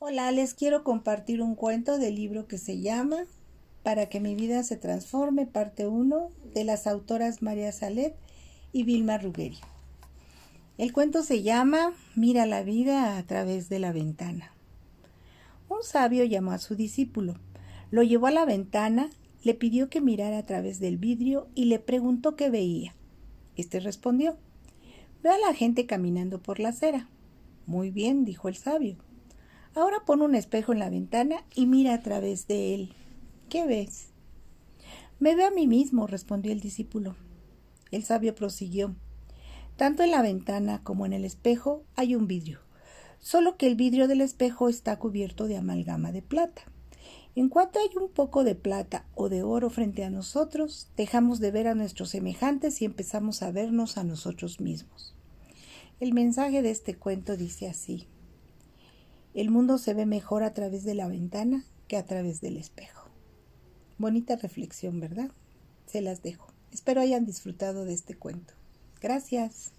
Hola, les quiero compartir un cuento del libro que se llama Para que mi vida se transforme, parte 1, de las autoras María Salet y Vilma Ruggeri. El cuento se llama Mira la vida a través de la ventana. Un sabio llamó a su discípulo, lo llevó a la ventana, le pidió que mirara a través del vidrio y le preguntó qué veía. Este respondió, Veo a la gente caminando por la acera. Muy bien, dijo el sabio. Ahora pon un espejo en la ventana y mira a través de él. ¿Qué ves? Me veo a mí mismo, respondió el discípulo. El sabio prosiguió. Tanto en la ventana como en el espejo hay un vidrio, solo que el vidrio del espejo está cubierto de amalgama de plata. En cuanto hay un poco de plata o de oro frente a nosotros, dejamos de ver a nuestros semejantes y empezamos a vernos a nosotros mismos. El mensaje de este cuento dice así. El mundo se ve mejor a través de la ventana que a través del espejo. Bonita reflexión, ¿verdad? Se las dejo. Espero hayan disfrutado de este cuento. Gracias.